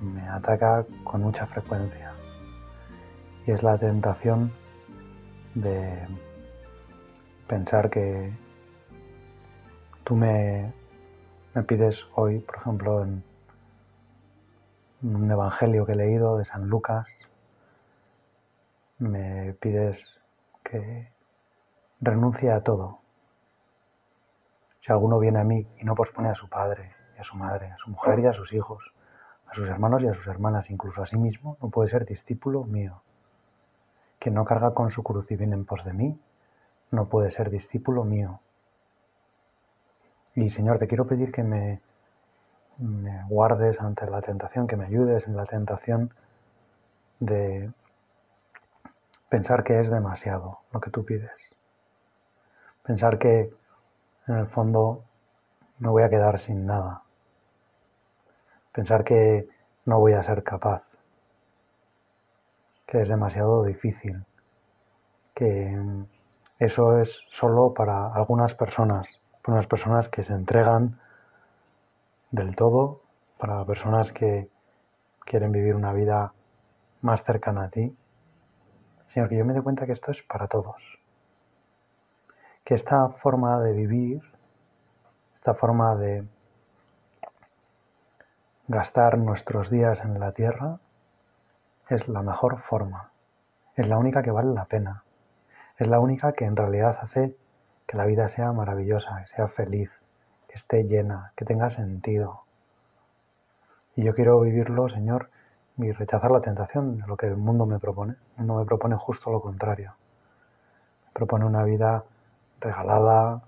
me ataca con mucha frecuencia. Y es la tentación de pensar que tú me, me pides hoy, por ejemplo, en un evangelio que he leído de San Lucas, me pides que renuncie a todo. Si alguno viene a mí y no pospone a su padre, y a su madre, a su mujer y a sus hijos, a sus hermanos y a sus hermanas, incluso a sí mismo, no puede ser discípulo mío. Quien no carga con su cruz y viene en pos de mí, no puede ser discípulo mío. Y Señor, te quiero pedir que me, me guardes ante la tentación, que me ayudes en la tentación de pensar que es demasiado lo que tú pides. Pensar que en el fondo me voy a quedar sin nada pensar que no voy a ser capaz, que es demasiado difícil, que eso es solo para algunas personas, para unas personas que se entregan del todo, para personas que quieren vivir una vida más cercana a ti, sino que yo me doy cuenta que esto es para todos, que esta forma de vivir, esta forma de gastar nuestros días en la tierra es la mejor forma, es la única que vale la pena, es la única que en realidad hace que la vida sea maravillosa, que sea feliz, que esté llena, que tenga sentido. Y yo quiero vivirlo, Señor, y rechazar la tentación de lo que el mundo me propone. El mundo me propone justo lo contrario. Me propone una vida regalada,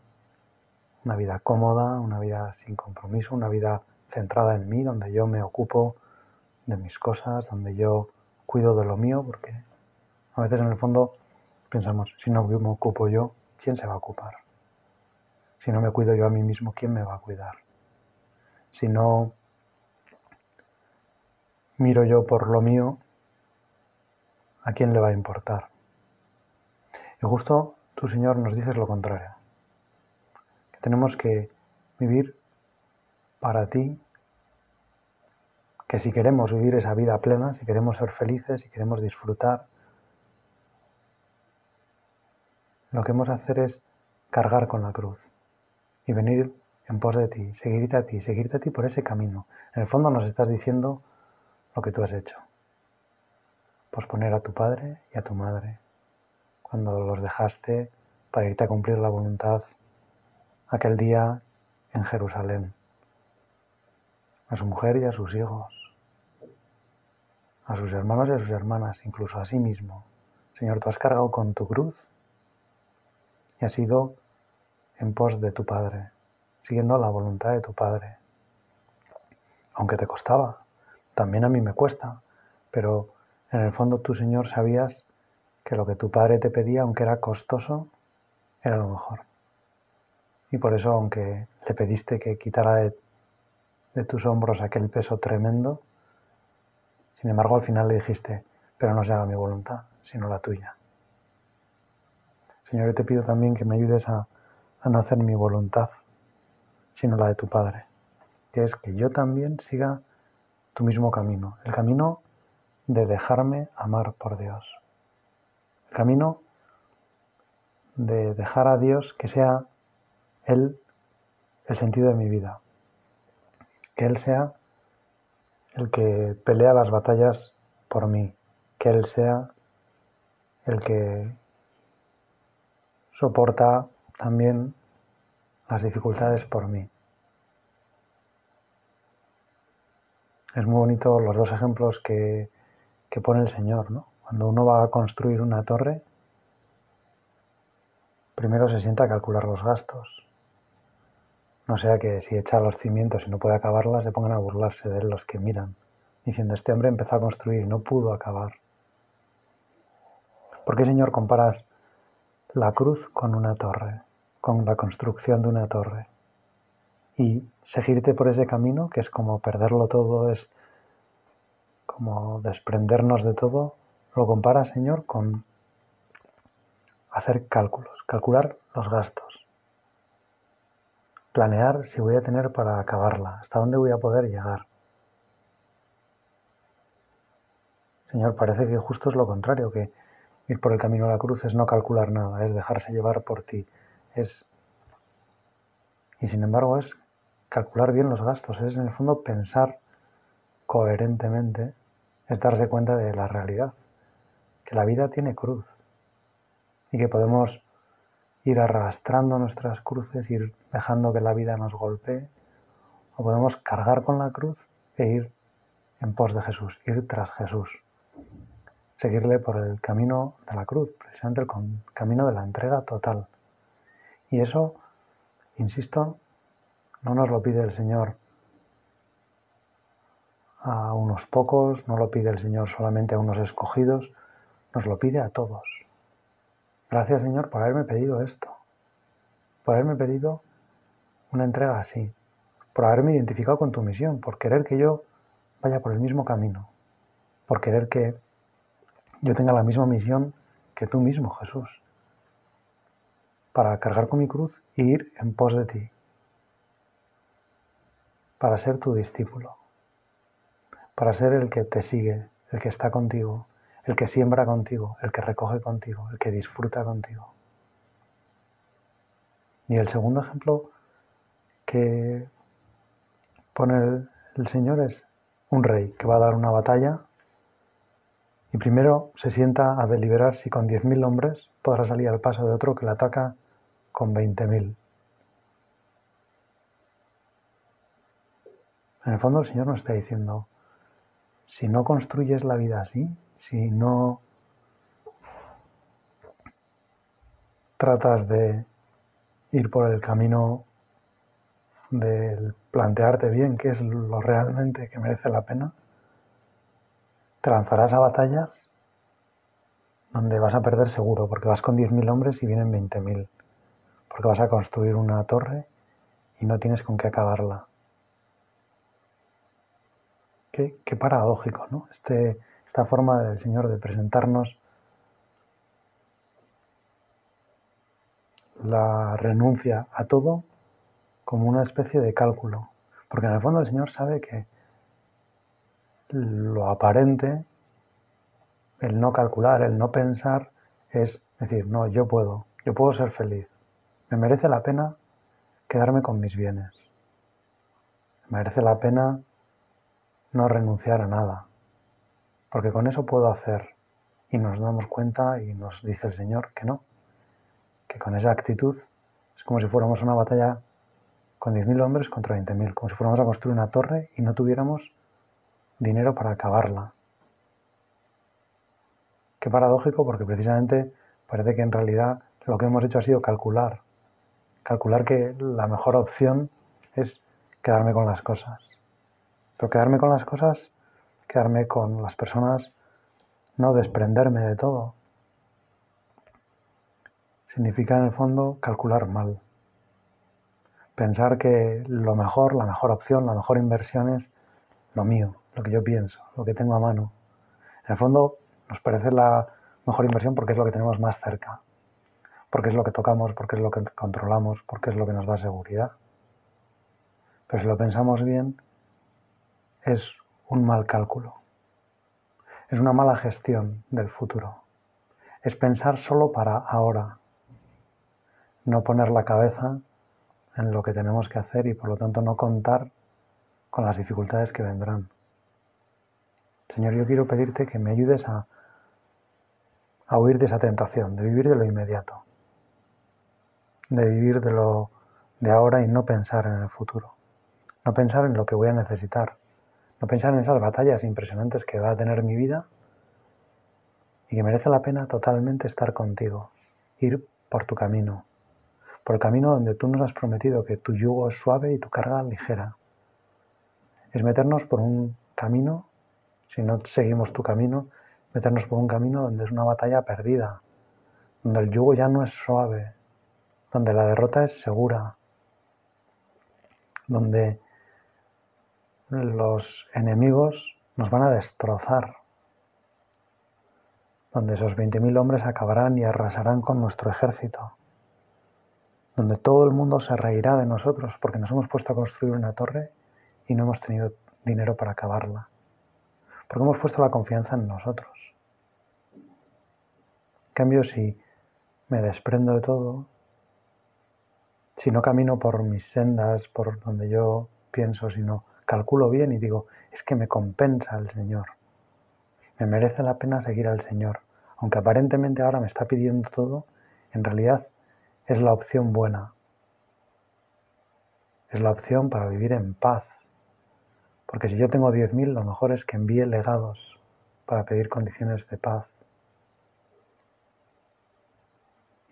una vida cómoda, una vida sin compromiso, una vida centrada en mí, donde yo me ocupo de mis cosas, donde yo cuido de lo mío, porque a veces en el fondo pensamos, si no me ocupo yo, ¿quién se va a ocupar? Si no me cuido yo a mí mismo, ¿quién me va a cuidar? Si no miro yo por lo mío, ¿a quién le va a importar? Y justo tú, Señor, nos dices lo contrario, que tenemos que vivir para ti, que si queremos vivir esa vida plena, si queremos ser felices, si queremos disfrutar, lo que hemos de hacer es cargar con la cruz y venir en pos de ti, seguirte a ti, seguirte a ti por ese camino. En el fondo nos estás diciendo lo que tú has hecho. Posponer a tu padre y a tu madre cuando los dejaste para irte a cumplir la voluntad aquel día en Jerusalén a su mujer y a sus hijos, a sus hermanos y a sus hermanas, incluso a sí mismo. Señor, tú has cargado con tu cruz y has ido en pos de tu Padre, siguiendo la voluntad de tu Padre. Aunque te costaba, también a mí me cuesta, pero en el fondo tú, Señor, sabías que lo que tu Padre te pedía, aunque era costoso, era lo mejor. Y por eso, aunque le pediste que quitara de de tus hombros aquel peso tremendo. Sin embargo, al final le dijiste, pero no se haga mi voluntad, sino la tuya. Señor, yo te pido también que me ayudes a, a no hacer mi voluntad, sino la de tu Padre, que es que yo también siga tu mismo camino, el camino de dejarme amar por Dios, el camino de dejar a Dios que sea Él el sentido de mi vida, que Él sea el que pelea las batallas por mí, que Él sea el que soporta también las dificultades por mí. Es muy bonito los dos ejemplos que, que pone el Señor, ¿no? Cuando uno va a construir una torre, primero se sienta a calcular los gastos, no sea que si echa los cimientos y no puede acabarlas, se pongan a burlarse de él los que miran diciendo, este hombre empezó a construir y no pudo acabar. ¿Por qué, Señor, comparas la cruz con una torre, con la construcción de una torre? Y seguirte por ese camino, que es como perderlo todo, es como desprendernos de todo, lo comparas, Señor, con hacer cálculos, calcular los gastos, planear si voy a tener para acabarla, hasta dónde voy a poder llegar. Señor, parece que justo es lo contrario, que ir por el camino a la cruz es no calcular nada, es dejarse llevar por ti, es y sin embargo es calcular bien los gastos, es en el fondo pensar coherentemente, es darse cuenta de la realidad, que la vida tiene cruz y que podemos ir arrastrando nuestras cruces, ir dejando que la vida nos golpee, o podemos cargar con la cruz e ir en pos de Jesús, ir tras Jesús seguirle por el camino de la cruz, precisamente el camino de la entrega total. Y eso, insisto, no nos lo pide el Señor a unos pocos, no lo pide el Señor solamente a unos escogidos, nos lo pide a todos. Gracias Señor por haberme pedido esto, por haberme pedido una entrega así, por haberme identificado con tu misión, por querer que yo vaya por el mismo camino, por querer que yo tenga la misma misión que tú mismo, Jesús, para cargar con mi cruz e ir en pos de ti, para ser tu discípulo, para ser el que te sigue, el que está contigo, el que siembra contigo, el que recoge contigo, el que disfruta contigo. Y el segundo ejemplo que pone el, Señor es un rey que va a dar una batalla y primero se sienta a deliberar si con 10.000 hombres podrá salir al paso de otro que le ataca con 20.000. En el fondo el Señor nos está diciendo, si no construyes la vida así, si no tratas de ir por el camino de plantearte bien qué es lo realmente que merece la pena, te lanzarás a batallas donde vas a perder seguro, porque vas con 10.000 hombres y vienen 20.000, porque vas a construir una torre y no tienes con qué acabarla. Qué, qué paradójico, ¿no? Este, esta forma del Señor de presentarnos la renuncia a todo como una especie de cálculo, porque en el fondo el Señor sabe que lo aparente, el no calcular, el no pensar, es decir, no, yo puedo, yo puedo ser feliz. Me merece la pena quedarme con mis bienes. Me merece la pena no renunciar a nada, porque con eso puedo hacer. Y nos damos cuenta y nos dice el Señor que no, que con esa actitud es como si fuéramos una batalla con 10.000 hombres contra 20.000, como si fuéramos a construir una torre y no tuviéramos dinero para acabarla. Qué paradójico porque precisamente parece que en realidad lo que hemos hecho ha sido calcular. Calcular que la mejor opción es quedarme con las cosas. Pero quedarme con las cosas, quedarme con las personas, no desprenderme de todo. Significa en el fondo calcular mal. Pensar que lo mejor, la mejor opción, la mejor inversión es lo mío, lo que yo pienso, lo que tengo a mano. En el fondo nos parece la mejor inversión porque es lo que tenemos más cerca, porque es lo que tocamos, porque es lo que controlamos, porque es lo que nos da seguridad. Pero si lo pensamos bien, es un mal cálculo, es una mala gestión del futuro, es pensar solo para ahora, no poner la cabeza en lo que tenemos que hacer y por lo tanto no contar con las dificultades que vendrán. Señor, yo quiero pedirte que me ayudes a, a huir de esa tentación, de vivir de lo inmediato, de vivir de lo de ahora y no pensar en el futuro, no pensar en lo que voy a necesitar, no pensar en esas batallas impresionantes que va a tener mi vida y que merece la pena totalmente estar contigo, ir por tu camino, por el camino donde tú nos has prometido que tu yugo es suave y tu carga ligera. Es meternos por un camino si no seguimos tu camino, meternos por un camino donde es una batalla perdida, donde el yugo ya no es suave, donde la derrota es segura, donde los enemigos nos van a destrozar, donde esos 20.000 hombres acabarán y arrasarán con nuestro ejército, donde todo el mundo se reirá de nosotros porque nos hemos puesto a construir una torre y no hemos tenido dinero para acabarla, porque hemos puesto la confianza en nosotros. En cambio, si me desprendo de todo, si no camino por mis sendas, por donde yo pienso, sino calculo bien y digo, es que me compensa el Señor. Me merece la pena seguir al Señor. Aunque aparentemente ahora me está pidiendo todo, en realidad es la opción buena. Es la opción para vivir en paz. Porque si yo tengo 10.000, lo mejor es que envíe legados para pedir condiciones de paz.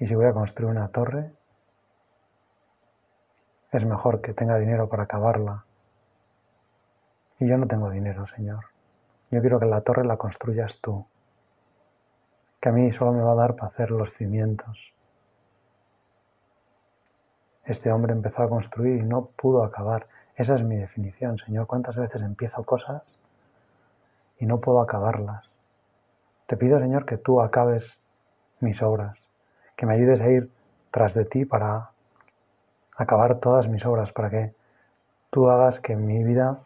Y si voy a construir una torre, es mejor que tenga dinero para acabarla y yo no tengo dinero, Señor. Yo quiero que la torre la construyas tú, que a mí solo me va a dar para hacer los cimientos. Este hombre empezó a construir y no pudo acabar. Esa es mi definición, Señor. ¿Cuántas veces empiezo cosas y no puedo acabarlas? Te pido, Señor, que tú acabes mis obras, que me ayudes a ir tras de ti para acabar todas mis obras, para que tú hagas que mi vida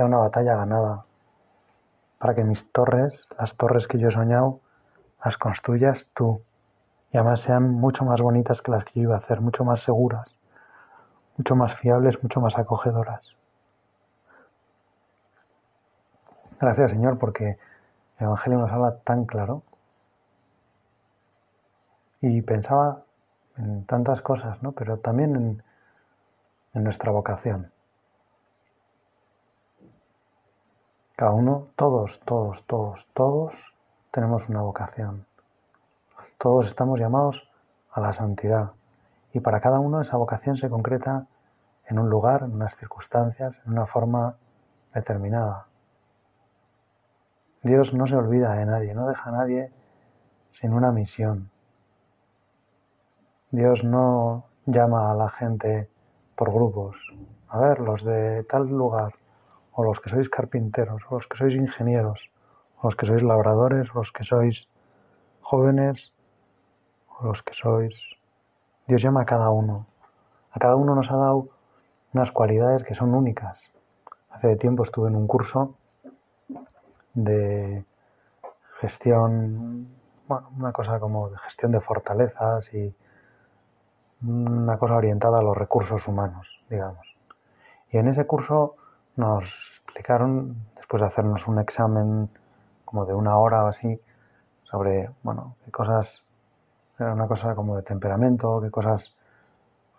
sea una batalla ganada, para que mis torres, las torres que yo he soñado, las construyas tú y además sean mucho más bonitas que las que yo iba a hacer, mucho más seguras, mucho más fiables, mucho más acogedoras. Gracias Señor porque el Evangelio nos habla tan claro y pensaba en tantas cosas, ¿no? pero también en, en nuestra vocación. Cada uno, todos, todos, todos, todos tenemos una vocación. Todos estamos llamados a la santidad. Y para cada uno esa vocación se concreta en un lugar, en unas circunstancias, en una forma determinada. Dios no se olvida de nadie, no deja a nadie sin una misión. Dios no llama a la gente por grupos. A ver, los de tal lugar, o los que sois carpinteros, o los que sois ingenieros, o los que sois labradores, o los que sois jóvenes, o los que sois... Dios llama a cada uno. A cada uno nos ha dado unas cualidades que son únicas. Hace tiempo estuve en un curso de gestión, bueno, una cosa como de gestión de fortalezas y una cosa orientada a los recursos humanos, digamos. Y en ese curso nos explicaron, después de hacernos un examen como de una hora o así, sobre, bueno, qué cosas, era una cosa como de temperamento, qué cosas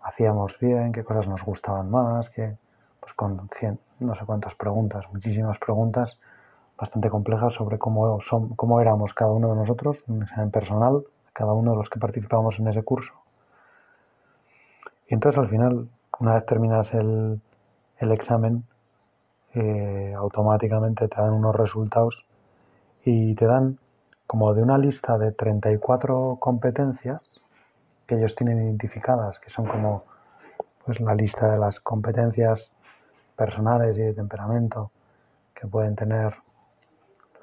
hacíamos bien, qué cosas nos gustaban más, que, pues con cien, no sé cuántas preguntas, muchísimas preguntas bastante complejas sobre cómo, son, cómo éramos cada uno de nosotros, un examen personal, cada uno de los que participábamos en ese curso. Y entonces al final, una vez terminas el, el examen, eh, automáticamente te dan unos resultados y te dan como de una lista de 34 competencias que ellos tienen identificadas, que son como pues la lista de las competencias personales y de temperamento que pueden tener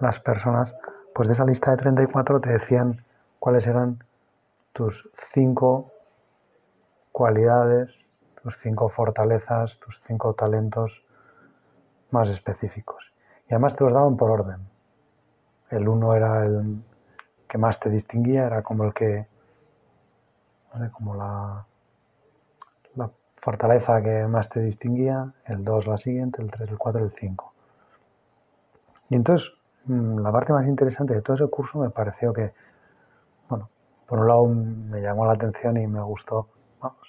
las personas, pues de esa lista de 34 te decían cuáles eran tus cinco cualidades, tus cinco fortalezas, tus cinco talentos más específicos. Y además te los daban por orden. El uno era el que más te distinguía, era como el que, sé, como la, la fortaleza que más te distinguía, el 2 la siguiente, el 3, el 4, el 5. Y entonces, mm, la parte más interesante de todo ese curso me pareció que, bueno, por un lado me llamó la atención y me gustó, vamos,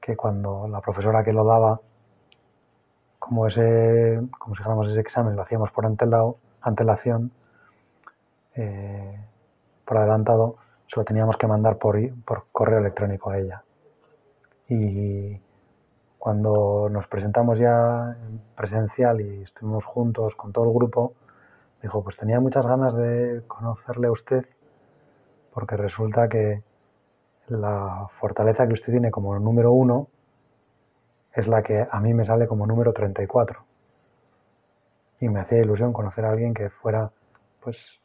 que cuando la profesora que lo daba, como ese, como si ese examen, lo hacíamos por antelación, eh, por adelantado, se lo teníamos que mandar por, por correo electrónico a ella. Y cuando nos presentamos ya en presencial y estuvimos juntos con todo el grupo, Dijo, pues tenía muchas ganas de conocerle a usted porque resulta que la fortaleza que usted tiene como número uno es la que a mí me sale como número 34. Y me hacía ilusión conocer a alguien que fuera, pues,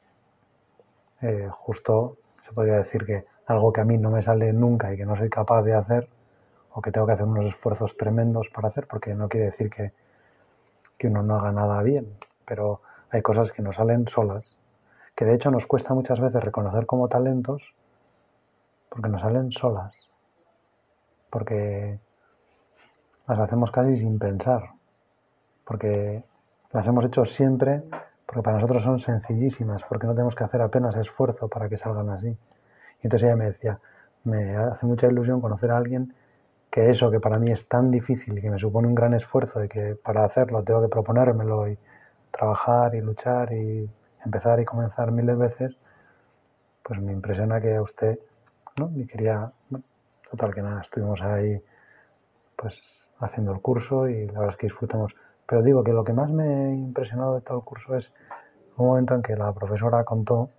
eh, justo, se podría decir que algo que a mí no me sale nunca y que no soy capaz de hacer, o que tengo que hacer unos esfuerzos tremendos para hacer, porque no quiere decir que, que uno no haga nada bien, pero hay cosas que nos salen solas, que de hecho nos cuesta muchas veces reconocer como talentos, porque nos salen solas, porque las hacemos casi sin pensar, porque las hemos hecho siempre, porque para nosotros son sencillísimas, porque no tenemos que hacer apenas esfuerzo para que salgan así. Y entonces ella me decía, me hace mucha ilusión conocer a alguien que eso que para mí es tan difícil y que me supone un gran esfuerzo y que para hacerlo tengo que proponérmelo y trabajar y luchar y empezar y comenzar miles de veces, pues me impresiona que a usted, ¿no? Y quería, total que nada, estuvimos ahí pues haciendo el curso y la verdad es que disfrutamos. Pero digo que lo que más me ha impresionado de todo el curso es un momento en que la profesora contó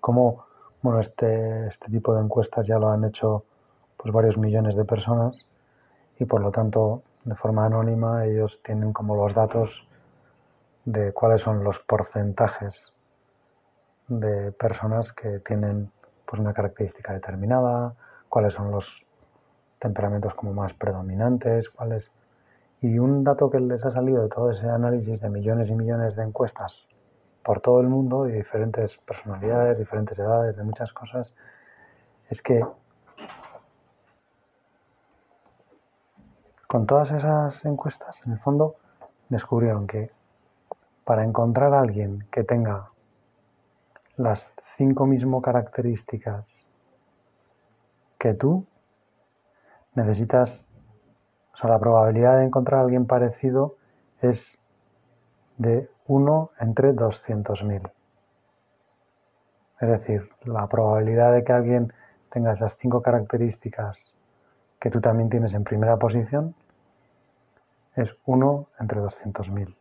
cómo bueno, este, este tipo de encuestas ya lo han hecho pues varios millones de personas y por lo tanto de forma anónima ellos tienen como los datos de cuáles son los porcentajes de personas que tienen pues una característica determinada, cuáles son los temperamentos como más predominantes, cuáles... Y un dato que les ha salido de todo ese análisis de millones y millones de encuestas por todo el mundo y diferentes personalidades, diferentes edades, de muchas cosas, es que con todas esas encuestas, en el fondo, descubrieron que para encontrar a alguien que tenga las cinco mismo características que tú, necesitas, o sea, la probabilidad de encontrar a alguien parecido es de 1 entre 200.000. Es decir, la probabilidad de que alguien tenga esas cinco características que tú también tienes en primera posición es 1 entre 200.000.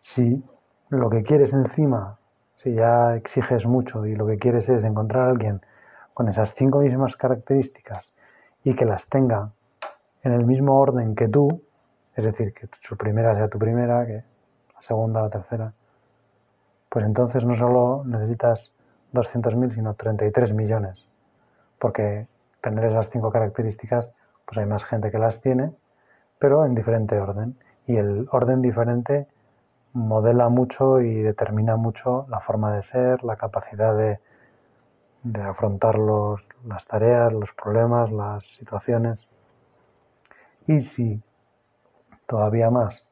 Si lo que quieres encima, si ya exiges mucho y lo que quieres es encontrar a alguien con esas cinco mismas características y que las tenga en el mismo orden que tú, es decir, que su primera sea tu primera, que la segunda, la tercera, pues entonces no solo necesitas 200.000, sino 33 millones, porque tener esas cinco características, pues hay más gente que las tiene, pero en diferente orden. Y el orden diferente modela mucho y determina mucho la forma de ser, la capacidad de, de afrontar las tareas, los problemas, las situaciones. Y si todavía más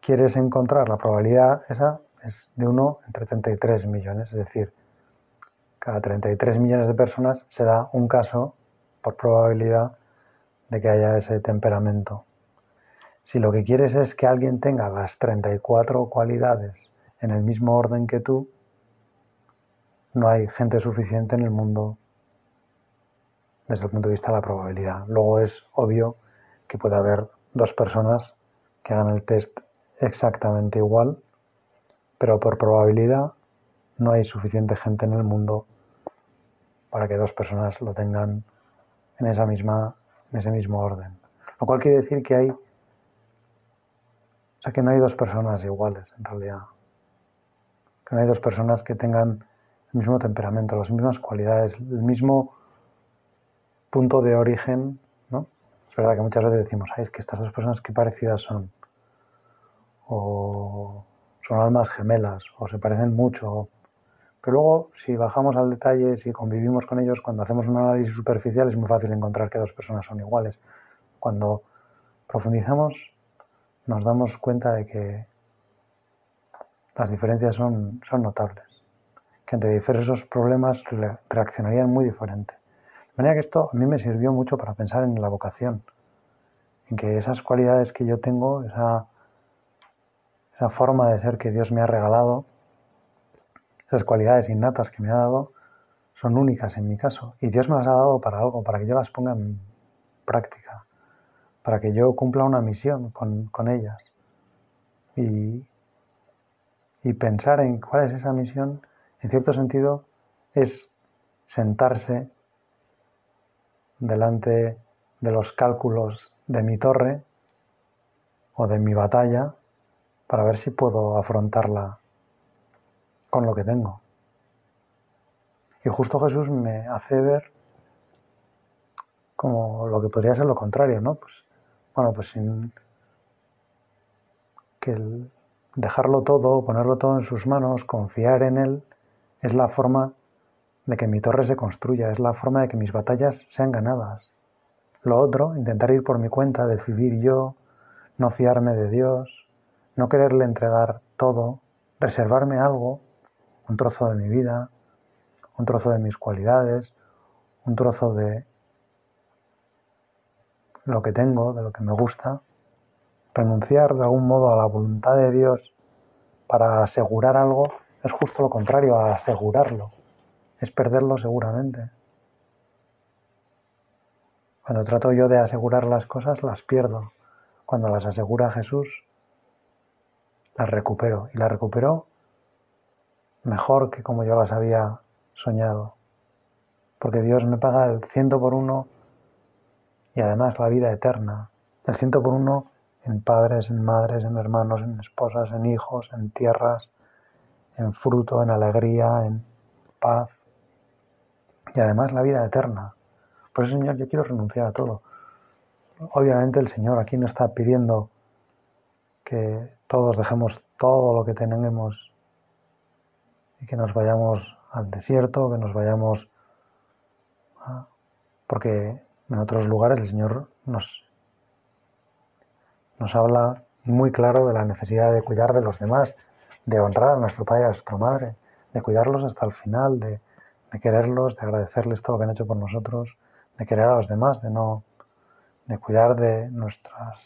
quieres encontrar la probabilidad, esa es de 1 entre 33 millones, es decir, cada 33 millones de personas se da un caso por probabilidad de que haya ese temperamento. Si lo que quieres es que alguien tenga las 34 cualidades en el mismo orden que tú, no hay gente suficiente en el mundo desde el punto de vista de la probabilidad. Luego es obvio que puede haber dos personas que hagan el test exactamente igual, pero por probabilidad no hay suficiente gente en el mundo para que dos personas lo tengan en esa misma en ese mismo orden. Lo cual quiere decir que hay o sea que no hay dos personas iguales en realidad. Que no hay dos personas que tengan el mismo temperamento, las mismas cualidades, el mismo punto de origen, ¿no? Es verdad que muchas veces decimos, Ay, es que estas dos personas qué parecidas son. O son almas gemelas, o se parecen mucho. Pero luego, si bajamos al detalle, si convivimos con ellos, cuando hacemos un análisis superficial es muy fácil encontrar que dos personas son iguales. Cuando profundizamos, nos damos cuenta de que las diferencias son, son notables que ante diversos problemas reaccionarían muy diferente. Manera que esto a mí me sirvió mucho para pensar en la vocación, en que esas cualidades que yo tengo, esa, forma de ser que Dios me ha regalado, esas cualidades innatas que me ha dado, son únicas en mi caso. Y Dios me las ha dado para algo, para que yo las ponga en práctica, para que yo cumpla una misión con, con ellas. Y, Y pensar en cuál es esa misión, en cierto sentido, es sentarse delante de los cálculos de mi torre o de mi batalla para ver si puedo afrontarla con lo que tengo. Y justo Jesús me hace ver como lo que podría ser lo contrario, ¿no? Pues, bueno, pues sin que el dejarlo todo, ponerlo todo en sus manos, confiar en Él, es la forma de que mi torre se construya, es la forma de que mis batallas sean ganadas. Lo otro, intentar ir por mi cuenta, decidir yo, no fiarme de Dios, no quererle entregar todo, reservarme algo, un trozo de mi vida, un trozo de mis cualidades, un trozo de lo que tengo, de lo que me gusta, renunciar de algún modo a la voluntad de Dios para asegurar algo es justo lo contrario a asegurarlo, es perderlo seguramente. Cuando trato yo de asegurar las cosas, las pierdo. Cuando las asegura Jesús, las recupero. Y las recupero mejor que como yo las había soñado. Porque Dios me paga el ciento por uno y además la vida eterna. El ciento por uno en padres, en madres, en hermanos, en esposas, en hijos, en tierras, en fruto, en alegría, en paz. Y además la vida eterna. Por eso, Señor, yo quiero renunciar a todo. Obviamente el Señor aquí no está pidiendo que todos dejemos todo lo que tenemos y que nos vayamos al desierto, que nos vayamos porque en otros lugares el Señor nos, nos habla muy claro de la necesidad de cuidar de los demás, de honrar a nuestro padre y a nuestra madre, de cuidarlos hasta el final, de, de quererlos, de agradecerles todo lo que han hecho por nosotros, de querer a los demás, de no de cuidar de nuestras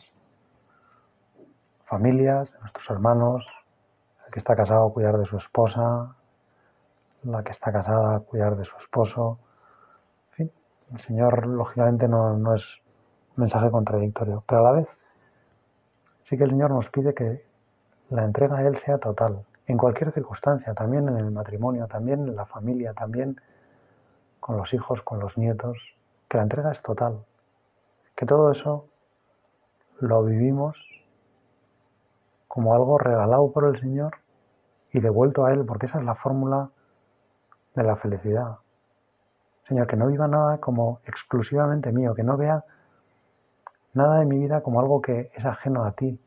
familias, de nuestros hermanos, el que está casado cuidar de su esposa, la que está casada cuidar de su esposo. En fin, el Señor lógicamente no, no es un mensaje contradictorio, pero a la vez sí que el Señor nos pide que la entrega a Él sea total, en cualquier circunstancia, también en el matrimonio, también en la familia, también con los hijos, con los nietos, que la entrega es total, que todo eso lo vivimos como algo regalado por el Señor y devuelto a Él, porque esa es la fórmula de la felicidad. Señor, que no viva nada como exclusivamente mío, que no vea nada de mi vida como algo que es ajeno a ti,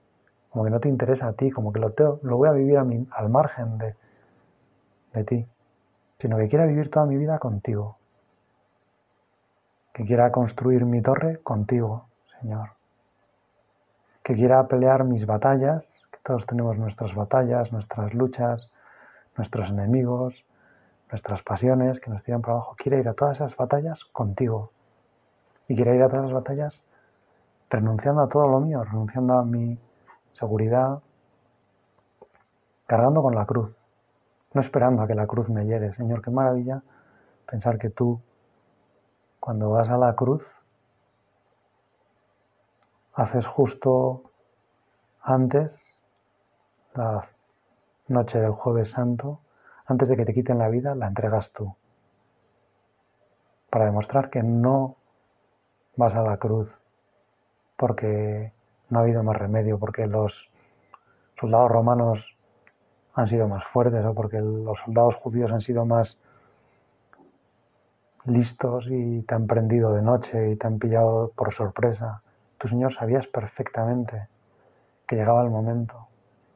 como que no te interesa a ti, como que lo, lo voy a vivir al margen de, ti, sino que quiera vivir toda mi vida contigo, que quiera construir mi torre contigo, Señor. Que quiera pelear mis batallas, que todos tenemos nuestras batallas, nuestras luchas, nuestros enemigos, nuestras pasiones que nos tiran para abajo. Quiere ir a todas esas batallas contigo. Y quiere ir a todas las batallas renunciando a todo lo mío, renunciando a mi seguridad, cargando con la cruz, no esperando a que la cruz me llegue. Señor, qué maravilla pensar que tú cuando vas a la cruz, haces justo antes, la noche del jueves santo, antes de que te quiten la vida, la entregas tú. Para demostrar que no vas a la cruz porque no ha habido más remedio, porque los soldados romanos han sido más fuertes o porque los soldados judíos han sido más listos y te han prendido de noche y te han pillado por sorpresa. Tu Señor sabías perfectamente que llegaba el momento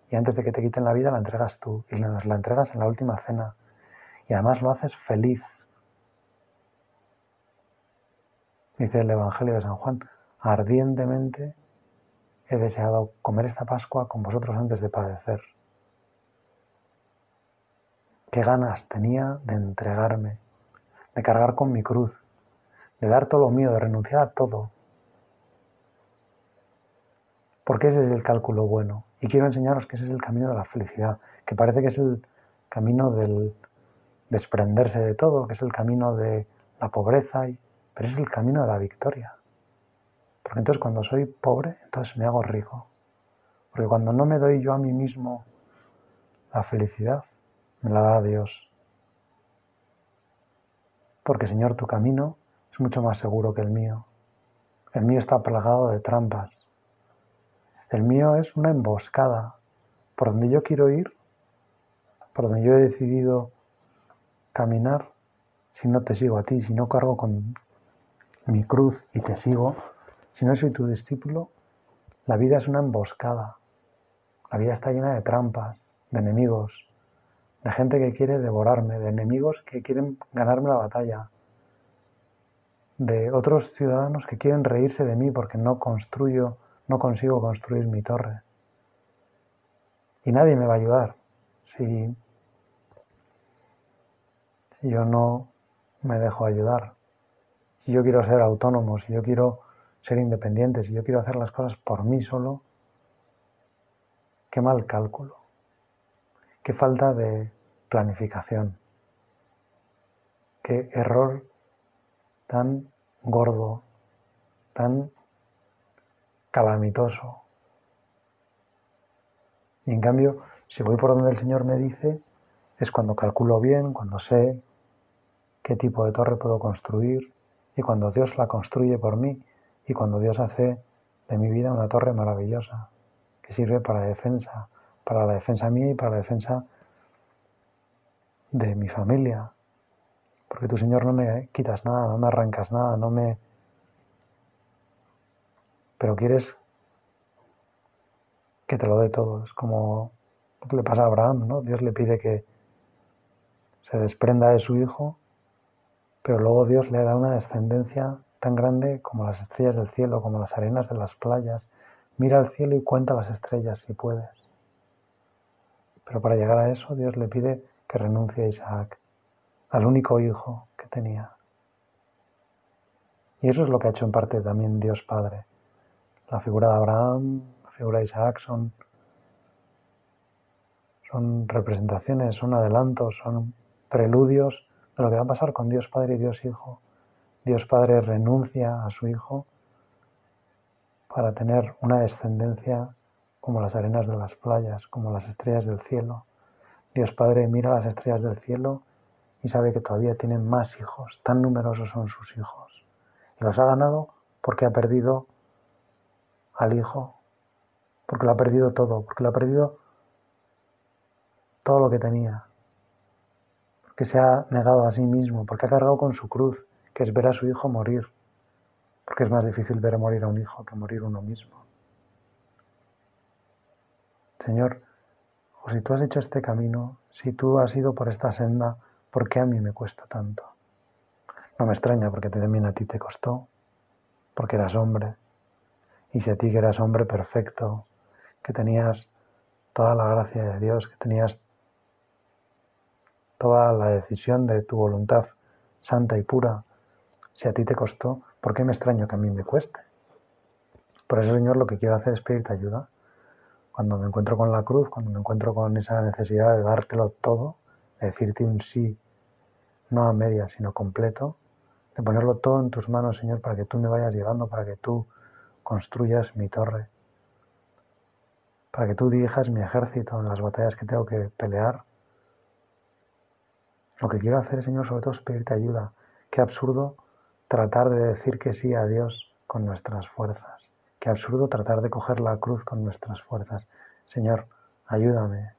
y antes de que te quiten la vida la entregas tú y nos la entregas en la última cena y además lo haces feliz. Dice el Evangelio de San Juan, ardientemente he deseado comer esta Pascua con vosotros antes de padecer. Qué ganas tenía de entregarme de cargar con mi cruz, de dar todo lo mío, de renunciar a todo. Porque ese es el cálculo bueno. Y quiero enseñaros que ese es el camino de la felicidad, que parece que es el camino del desprenderse de todo, que es el camino de la pobreza, pero es el camino de la victoria. Porque entonces cuando soy pobre, entonces me hago rico. Porque cuando no me doy yo a mí mismo la felicidad me la da Dios. Porque Señor, tu camino es mucho más seguro que el mío. El mío está plagado de trampas. El mío es una emboscada. Por donde yo quiero ir, por donde yo he decidido caminar, si no te sigo a ti, si no cargo con mi cruz y te sigo, si no soy tu discípulo, la vida es una emboscada. La vida está llena de trampas, de enemigos, de gente que quiere devorarme, de enemigos que quieren ganarme la batalla, de otros ciudadanos que quieren reírse de mí porque no construyo, no consigo construir mi torre. Y nadie me va a ayudar si, si yo no me dejo ayudar. Si yo quiero ser autónomo, si yo quiero ser independiente, si yo quiero hacer las cosas por mí solo, qué mal cálculo, qué falta de planificación, qué error tan gordo, tan calamitoso. Y en cambio, si voy por donde el Señor me dice, es cuando calculo bien, cuando sé qué tipo de torre puedo construir y cuando Dios la construye por mí y cuando Dios hace de mi vida una torre maravillosa que sirve para defensa, para la defensa mía y para la defensa de mi familia, porque tú, Señor, no me quitas nada, no me arrancas nada, no me... Pero quieres que te lo dé todo. Es como lo que le pasa a Abraham, ¿no? Dios le pide que se desprenda de su hijo, pero luego Dios le da una descendencia tan grande como las estrellas del cielo, como las arenas de las playas. Mira al cielo y cuenta las estrellas si puedes. Pero para llegar a eso, Dios le pide que renuncie a Isaac al único hijo que tenía. Y eso es lo que ha hecho en parte también Dios Padre. La figura de Abraham, la figura de Isaac son, son representaciones, son adelantos, son preludios de lo que va a pasar con Dios Padre y Dios Hijo. Dios Padre renuncia a su Hijo para tener una descendencia como las arenas de las playas, como las estrellas del cielo. Dios Padre mira las estrellas del cielo y sabe que todavía tienen más hijos, tan numerosos son sus hijos. Y los ha ganado porque ha perdido al hijo, porque lo ha perdido todo, porque lo ha perdido todo lo que tenía, porque se ha negado a sí mismo, porque ha cargado con su cruz, es ver a su hijo morir, porque es más difícil ver morir a un hijo que morir uno mismo. Señor, o si tú has hecho este camino, si tú has ido por esta senda, ¿Por qué a mí me cuesta tanto? No me extraña porque también a ti te costó, porque eras hombre. Y si a ti que eras hombre perfecto, que tenías toda la gracia de Dios, que tenías toda la decisión de tu voluntad santa y pura, si a ti te costó, ¿por qué me extraño que a mí me cueste? Por eso, Señor, lo que quiero hacer es pedirte ayuda. Cuando me encuentro con la cruz, cuando me encuentro con esa necesidad de dártelo todo, decirte un sí, no a media, sino completo, de ponerlo todo en tus manos, Señor, para que tú me vayas llevando, para que tú construyas mi torre, para que tú dirijas mi ejército en las batallas que tengo que pelear. Lo que quiero hacer, Señor, sobre todo es pedirte ayuda. Qué absurdo tratar de decir que sí a Dios con nuestras fuerzas. Qué absurdo tratar de coger la cruz con nuestras fuerzas. Señor, ayúdame,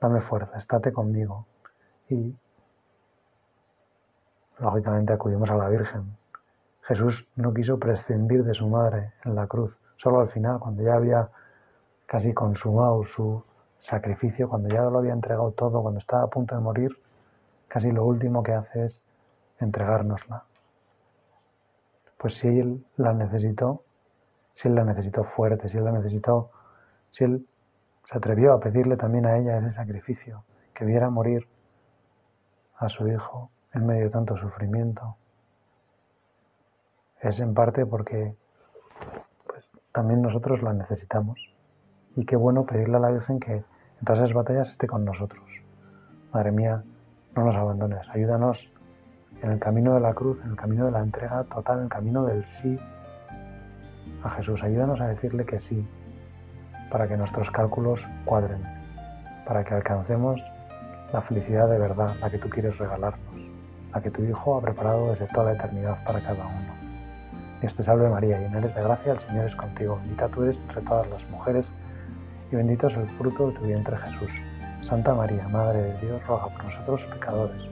dame fuerza, estate conmigo y lógicamente acudimos a la Virgen. Jesús no quiso prescindir de su madre en la cruz, solo al final, cuando ya había casi consumado su sacrificio, cuando ya lo había entregado todo, cuando estaba a punto de morir, casi lo último que hace es entregárnosla. Pues si Él la necesitó, si Él la necesitó fuerte, si Él la necesitó, si Él se atrevió a pedirle también a ella ese sacrificio, que viera morir a su Hijo en medio de tanto sufrimiento. Es en parte porque pues, también nosotros la necesitamos. Y qué bueno pedirle a la Virgen que en todas esas batallas esté con nosotros. Madre mía, no nos abandones, ayúdanos en el camino de la cruz, en el camino de la entrega total, en el camino del sí a Jesús. Ayúdanos a decirle que sí, para que nuestros cálculos cuadren, para que alcancemos la felicidad de verdad, la que tú quieres regalarnos, la que tu Hijo ha preparado desde toda la eternidad para cada uno. Dios te salve María, llena eres de gracia, el Señor es contigo, bendita tú eres entre todas las mujeres, y bendito es el fruto de tu vientre Jesús. Santa María, Madre de Dios, ruega por nosotros pecadores,